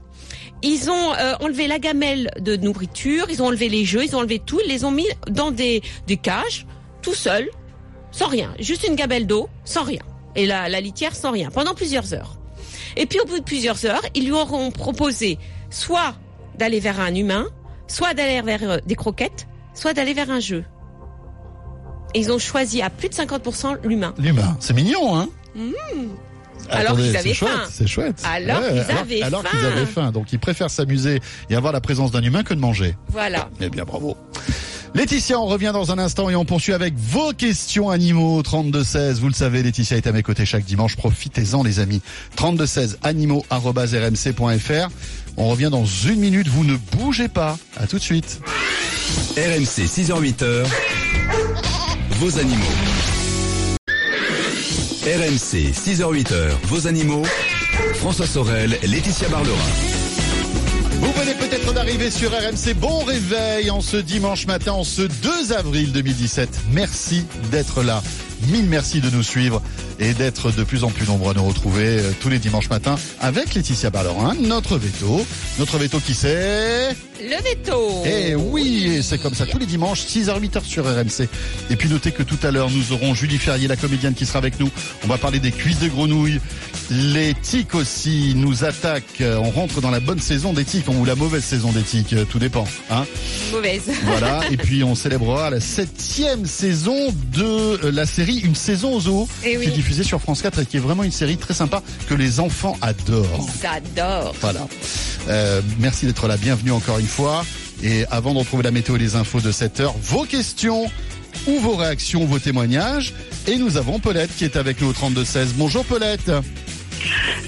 Ils ont euh, enlevé la gamelle de nourriture, ils ont enlevé les jeux, ils ont enlevé tout, ils les ont mis dans des, des cages, tout seuls, sans rien. Juste une gamelle d'eau, sans rien. Et la, la litière sans rien, pendant plusieurs heures. Et puis au bout de plusieurs heures, ils lui auront proposé soit d'aller vers un humain, soit d'aller vers euh, des croquettes, soit d'aller vers un jeu. Et ils ont choisi à plus de 50% l'humain. L'humain, c'est mignon, hein Alors qu'ils avaient chouette, faim. C'est chouette. Alors qu'ils alors- avaient alors faim. qu'ils avaient faim. Donc ils préfèrent s'amuser et avoir la présence d'un humain que de manger. Voilà. Eh bien, bravo. Laetitia, on revient dans un instant et on poursuit avec vos questions animaux 3216. Vous le savez, Laetitia est à mes côtés chaque dimanche. Profitez-en, les amis. 3216 animaux@rmc.fr. On revient dans une minute. Vous ne bougez pas. À tout de suite. RMC 6h-8h, vos animaux. RMC 6h-8h, vos animaux. François Sorel, Laetitia Barlerin. Vous venez peut-être d'arriver sur RMC. Bon réveil en ce dimanche matin, en ce 2 avril 2017. Merci d'être là. Mille merci de nous suivre et d'être de plus en plus nombreux à nous retrouver euh, tous les dimanches matins avec Laetitia Barlerin, notre veto. Notre veto qui c'est Le veto. Eh oui, et c'est comme ça tous les dimanches, 6h, 8h sur RMC. Et puis notez que tout à l'heure, nous aurons Julie Ferrier, la comédienne qui sera avec nous. On va parler des cuisses de grenouilles. Les tiques aussi nous attaquent. Euh, On rentre dans la bonne saison des tiques ou la mauvaise saison des tiques, euh, tout dépend. Hein Mauvaise. voilà, et puis on célébrera la septième saison de la série Une saison au zoo, Eh oui. Qui est diffusée sur France 4 et qui est vraiment une série très sympa que les enfants adorent. J'adore. Voilà. Euh, merci d'être là. Bienvenue encore une fois. Et avant de retrouver la météo et les infos de cette heure, vos questions ou vos réactions, vos témoignages. Et nous avons Paulette qui est avec nous au 3216. Bonjour Paulette.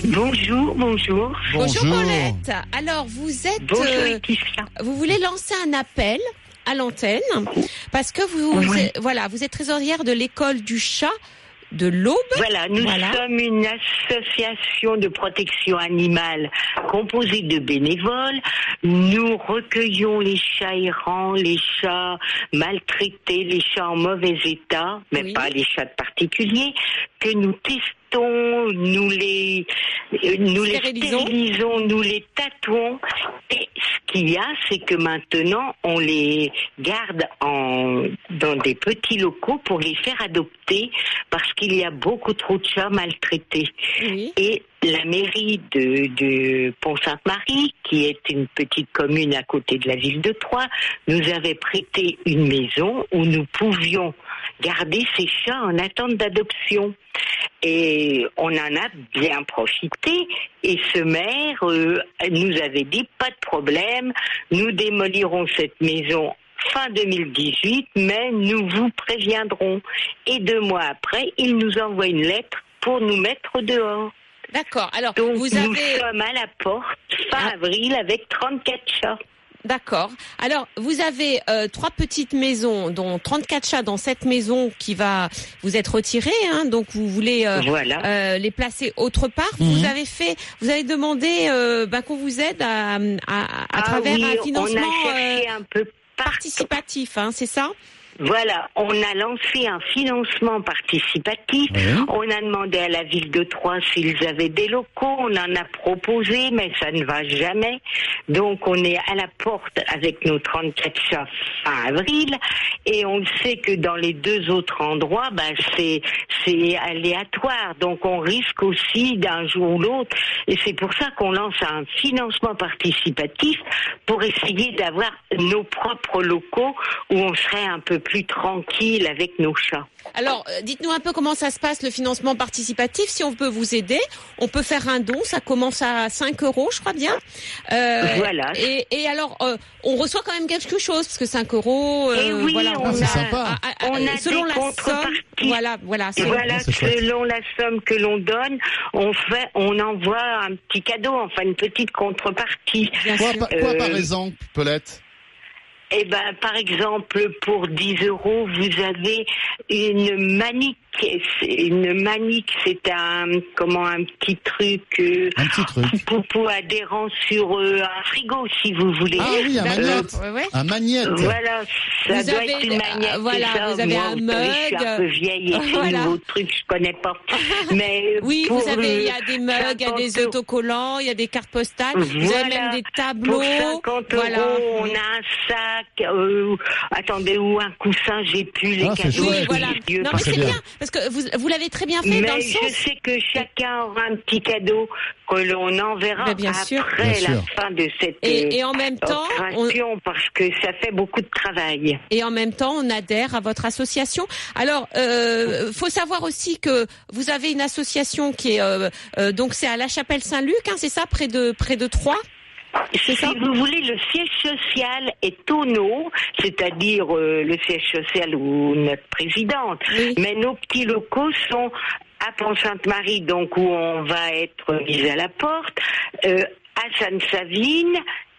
Bonjour, bonjour. Bonjour, Paulette. Alors, vous êtes, Bonjour euh, vous voulez lancer un appel à l'antenne parce que vous, Oui. vous êtes- voilà, vous êtes trésorière de l'école du chat de l'Aube. Voilà, nous Voilà. sommes une association de protection animale composée de bénévoles. Nous recueillons les chats errants, les chats maltraités, les chats en mauvais état, mais Oui. pas les chats de particuliers, que nous testons, nous les, nous les Stérilisons. stérilisons, nous les tatouons. Et ce qu'il y a, c'est que maintenant, on les garde en, dans des petits locaux pour les faire adopter parce qu'il y a beaucoup trop de chats maltraités. Oui. Et la mairie de, de Pont-Sainte-Marie, qui est une petite commune à côté de la ville de Troyes, nous avait prêté une maison où nous pouvions garder ces chats en attente d'adoption. Et on en a bien profité. Et ce maire euh, nous avait dit pas de problème, nous démolirons cette maison fin 2018, mais nous vous préviendrons. Et deux mois après, il nous envoie une lettre pour nous mettre dehors. D'accord. Alors, Donc vous nous avez, sommes à la porte fin Ah. avril avec 34 chats. D'accord. Alors, vous avez euh, trois petites maisons, dont 34 chats dans cette maison qui va vous être retirée. Hein, donc, vous voulez euh, voilà. euh, les placer autre part. Mhm. Vous avez fait, vous avez demandé euh, ben, qu'on vous aide à, à, à Ah travers oui, un financement on a cherché euh, un peu partout. participatif, hein, c'est ça? Voilà, on a lancé un financement participatif. On a demandé à la ville de Troyes s'ils avaient des locaux. On en a proposé, mais ça ne va jamais. Donc, on est à la porte avec nos 34 chats fin avril. Et on sait que dans les deux autres endroits, bah, c'est, c'est aléatoire. Donc, on risque aussi d'un jour ou l'autre. Et c'est pour ça qu'on lance un financement participatif pour essayer d'avoir nos propres locaux où on serait un peu plus tranquille avec nos chats. Alors, euh, dites-nous un peu comment ça se passe le financement participatif. Si on peut vous aider, on peut faire un don. Ça commence à 5 euros, je crois bien. Euh, Voilà. Et, et alors, euh, on reçoit quand même quelque chose parce que 5 euros. Et euh, oui, voilà. on Ah, c'est a- sympa. Ah, ah, ah, on a selon des la somme, voilà, voilà. selon- Voilà, selon la somme que l'on donne, on fait, on envoie un petit cadeau, enfin une petite contrepartie. Quoi, quoi, Euh, par exemple, Paulette? Eh ben, par exemple, pour 10 euros, vous avez une manique. Une manique, c'est un, comment, un petit truc, euh, Un petit truc. poupou adhérent sur euh, un frigo, si vous voulez. Ah oui, un D'accord. magnète. Ouais. Un magnète. Voilà, ça Vous doit avez, être une euh, magnète. voilà, ça. vous avez Moi, un savez, Je suis un mug. peu vieille et Voilà. nouveaux trucs, je connais pas. Mais Oui, pour vous avez, il y a des mugs, il y a des 50 autocollants, il y a des cartes postales, vous avez Voilà. même des Pour tableaux. 50 voilà. euros, on a un sac, euh, attendez, ou un coussin, j'ai plus les Ah, cadeaux. Oui, voilà. Non, Ah, mais c'est bien. bien, parce que vous, vous l'avez très bien fait Mais dans le je sens. sais que chacun aura un petit cadeau que l'on enverra sûr. après Bien la sûr. fin de cette Et, et en même euh, temps, on, opération parce que ça fait beaucoup de travail. et en même temps, on adhère à votre association. Alors, euh, faut savoir aussi que vous avez une association qui est euh, euh, donc c'est à la Chapelle Saint-Luc, hein, c'est ça, près de près de Troyes? Si ça vous voulez, le siège social est au Nord, c'est-à-dire euh, le siège social où notre présidente. Oui. Mais nos petits locaux sont à Pont-Sainte-Marie, donc où on va être mis à la porte, euh, à Sainte-Savine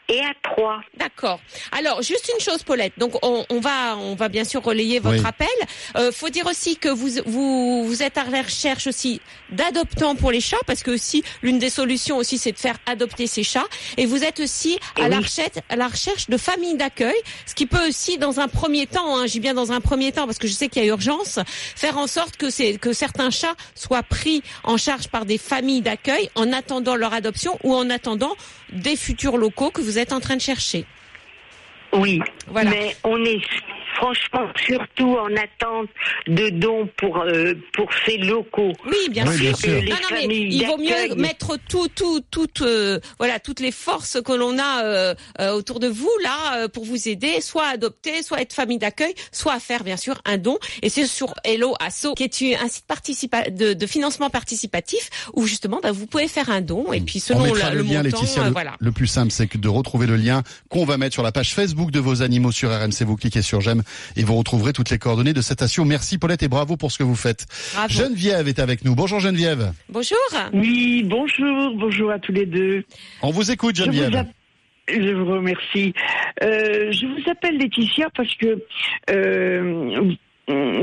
et à Troyes. D'accord. Alors, juste une chose, Paulette. Donc, on, on va, on va bien sûr relayer votre Oui. appel. Euh, faut dire aussi que vous, vous, vous êtes à la recherche aussi d'adoptants pour les chats, parce que aussi l'une des solutions aussi, c'est de faire adopter ces chats. Et vous êtes aussi à la recherche, à la recherche de familles d'accueil, ce qui peut aussi, dans un premier temps, hein, j'ai bien dans un premier temps, parce que je sais qu'il y a urgence, faire en sorte que c'est que certains chats soient pris en charge par des familles d'accueil en attendant leur adoption ou en attendant des futurs locaux que vous êtes en train de chercher. Oui, Voilà. mais on est franchement surtout en attente de dons pour euh, pour ces locaux. Oui, bien Oui, sûr. bien sûr. Les Non, non, mais il vaut mieux mettre tout, tout, toutes, euh, voilà, toutes les forces que l'on a euh, euh, autour de vous là euh, pour vous aider, soit à adopter, soit à être famille d'accueil, soit à faire bien sûr un don. Et c'est sur Hello Asso, qui est un site participa de, de financement participatif où justement bah, vous pouvez faire un don et puis On selon la- le, le, lien, montant, Laetitia. euh, Le, voilà. le plus simple, c'est que de retrouver le lien qu'on va mettre sur la page Facebook de vos animaux sur RMC. Vous cliquez sur j'aime et vous retrouverez toutes les coordonnées de cette action. Merci Paulette et bravo pour ce que vous faites. Bravo. Geneviève est avec nous. Bonjour Geneviève. Bonjour. Oui, bonjour, bonjour à tous les deux. On vous écoute Je vous, Geneviève. je vous remercie. Euh, je vous appelle Laetitia parce que euh,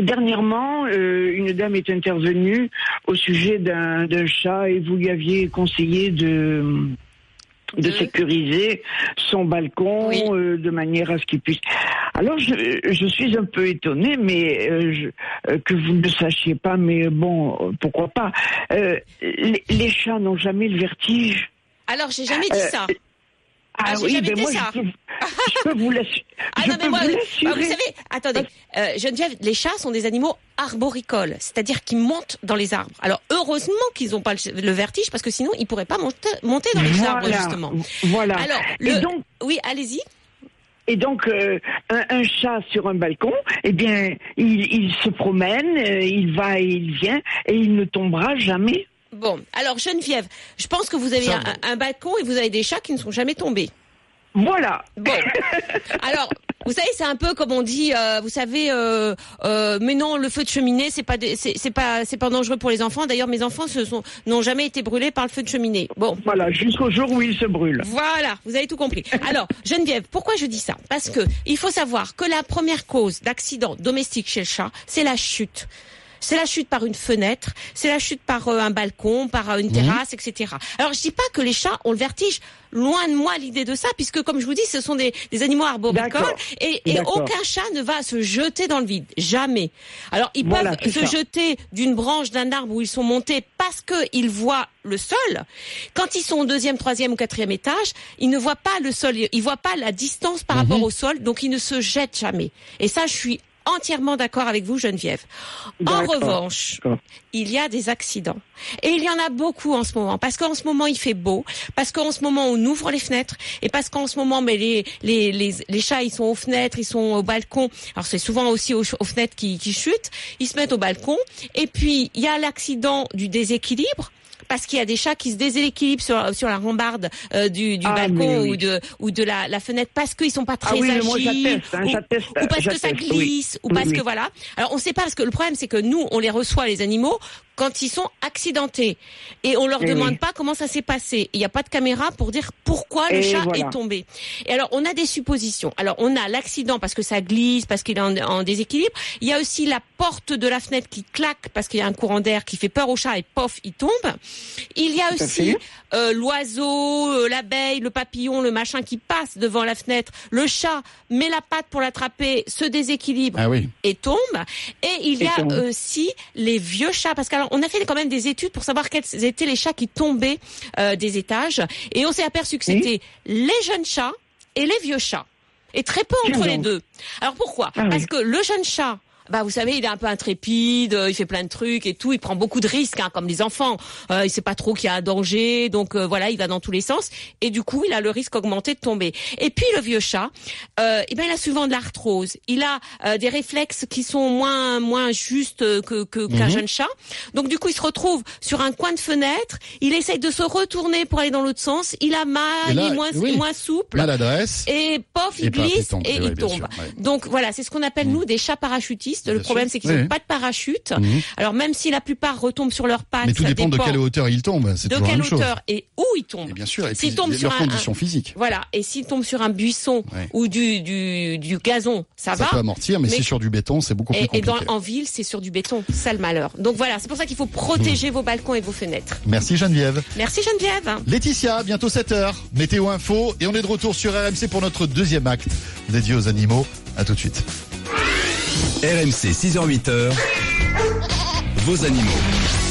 dernièrement, euh, une dame est intervenue au sujet d'un d'un chat et vous lui aviez conseillé de de sécuriser son balcon Oui. euh, de manière à ce qu'il puisse. Alors je, je suis un peu étonnée, mais euh, je- euh, que vous ne le sachiez pas, mais bon, pourquoi pas. Euh, les, les chats n'ont jamais le vertige. Alors j'ai jamais dit ça. Ah, Ah, oui, jamais ben moi ça. je peux, je peux vous l'assurer. Ah je non mais moi, vous l'assurer. vous savez, attendez, euh, Geneviève, les chats sont des animaux arboricoles, c'est-à-dire qu'ils montent dans les arbres. Alors heureusement qu'ils n'ont pas le, le vertige parce que sinon ils pourraient pas monter, monter dans les arbres justement. Voilà. Alors, le- donc, oui, allez-y. Et donc, euh, un, un chat sur un balcon, eh bien, il, il se promène, euh, il va et il vient, et il ne tombera jamais. Bon, alors Geneviève, je pense que vous avez un, un balcon et vous avez des chats qui ne sont jamais tombés. Voilà. Bon, alors. Vous savez, c'est un peu comme on dit, euh, vous savez, euh, euh, mais non, le feu de cheminée, c'est pas, des- c'est pas, c'est pas dangereux pour les enfants. D'ailleurs, mes enfants se sont, n'ont jamais été brûlés par le feu de cheminée. Bon, Voilà, jusqu'au jour où il se brûle. Voilà, vous avez tout compris. Alors, Geneviève, pourquoi je dis ça? Parce que il faut savoir que la première cause d'accident domestique chez le chat, c'est la chute. C'est la chute par une fenêtre, c'est la chute par euh, un balcon, par euh, une terrasse, etc. Alors je dis pas que les chats ont le vertige. Loin de moi l'idée de ça, puisque comme je vous dis, ce sont des, des animaux arboricoles et, et aucun chat ne va se jeter dans le vide, jamais. Alors ils Voilà, peuvent se ça. jeter d'une branche d'un arbre où ils sont montés parce qu'ils voient le sol. Quand ils sont au deuxième, troisième ou quatrième étage, ils ne voient pas le sol, ils voient pas la distance par rapport au sol, donc ils ne se jettent jamais. Et ça, je suis entièrement d'accord avec vous, Geneviève. En revanche, il y a des accidents. Et il y en a beaucoup en ce moment. Parce qu'en ce moment, il fait beau. Parce qu'en ce moment, on ouvre les fenêtres. Et parce qu'en ce moment, mais les, les, les, les chats, ils sont aux fenêtres, ils sont au balcon. Alors, c'est souvent aussi aux, aux fenêtres qui, qui chutent. Ils se mettent au balcon. Et puis, il y a l'accident du déséquilibre. Parce qu'il y a des chats qui se déséquilibrent sur, sur la rambarde euh, du, du Ah, balcon oui, oui. ou de ou de la, la fenêtre parce qu'ils sont pas très Ah oui, moi, agiles hein, ou, parce que ça glisse ou parce oui. que voilà. Alors on sait pas parce que le problème c'est que nous on les reçoit les animaux quand ils sont accidentés et on leur Eh demande oui. pas comment ça s'est passé. Il n'y a pas de caméra pour dire pourquoi le Et chat voilà. est tombé. Et alors on a des suppositions. Alors on a l'accident parce que ça glisse, parce qu'il est en, en déséquilibre. Il y a aussi la porte de la fenêtre qui claque parce qu'il y a un courant d'air qui fait peur au chat et pof il tombe. Il y a aussi euh, l'oiseau, euh, l'abeille, le papillon, le machin qui passe devant la fenêtre. Le chat met la patte pour l'attraper, se déséquilibre Ah oui. et tombe. Et il y a tombe. aussi les vieux chats, parce qu'alors on a fait quand même des études pour savoir quels étaient les chats qui tombaient euh, des étages, et on s'est aperçu que Oui. c'était les jeunes chats et les vieux chats, et très peu entre les deux. Alors pourquoi? Ah oui. Parce que le jeune chat. Bah, vous savez, il est un peu intrépide, euh, il fait plein de trucs et tout, il prend beaucoup de risques, hein, comme les enfants. Euh, il sait pas trop qu'il y a un danger, donc euh, voilà, il va dans tous les sens, et du coup, il a le risque augmenté de tomber. Et puis le vieux chat, euh, eh ben, il a souvent de l'arthrose, il a euh, des réflexes qui sont moins moins justes que qu'un Mhm. jeune chat. Donc du coup, il se retrouve sur un coin de fenêtre, il essaye de se retourner pour aller dans l'autre sens, il a mal, là, il est moins, oui. moins souple. Maladresse. Et pof, il Et paf, il glisse tombe. et il ouais, tombe. sûr, ouais. Donc voilà, c'est ce qu'on appelle nous des chats parachutistes. Bien le problème, c'est qu'ils n'ont oui. pas de parachute. Mhm. Alors même si la plupart retombent sur leurs pattes, Mais tout ça dépend de quelle hauteur il tombe. C'est de quelle hauteur et où ils tombent. Et bien sûr. Et puis tombe sur leurs un- conditions physiques. Voilà. Et s'ils tombent sur un buisson Ouais. ou du, du, du gazon, ça, Ça va. peut amortir, mais, Mais- si sur du béton, c'est beaucoup plus Et, et dans, compliqué. en ville, c'est sur du béton. Ça le malheur. Donc voilà, c'est pour ça qu'il faut protéger vos balcons et vos fenêtres. Merci Geneviève. Merci Geneviève. Laetitia, bientôt 7h, météo info, et on est de retour sur RMC pour notre deuxième acte dédié aux animaux. À tout de suite. RMC 6h-8h, vos animaux.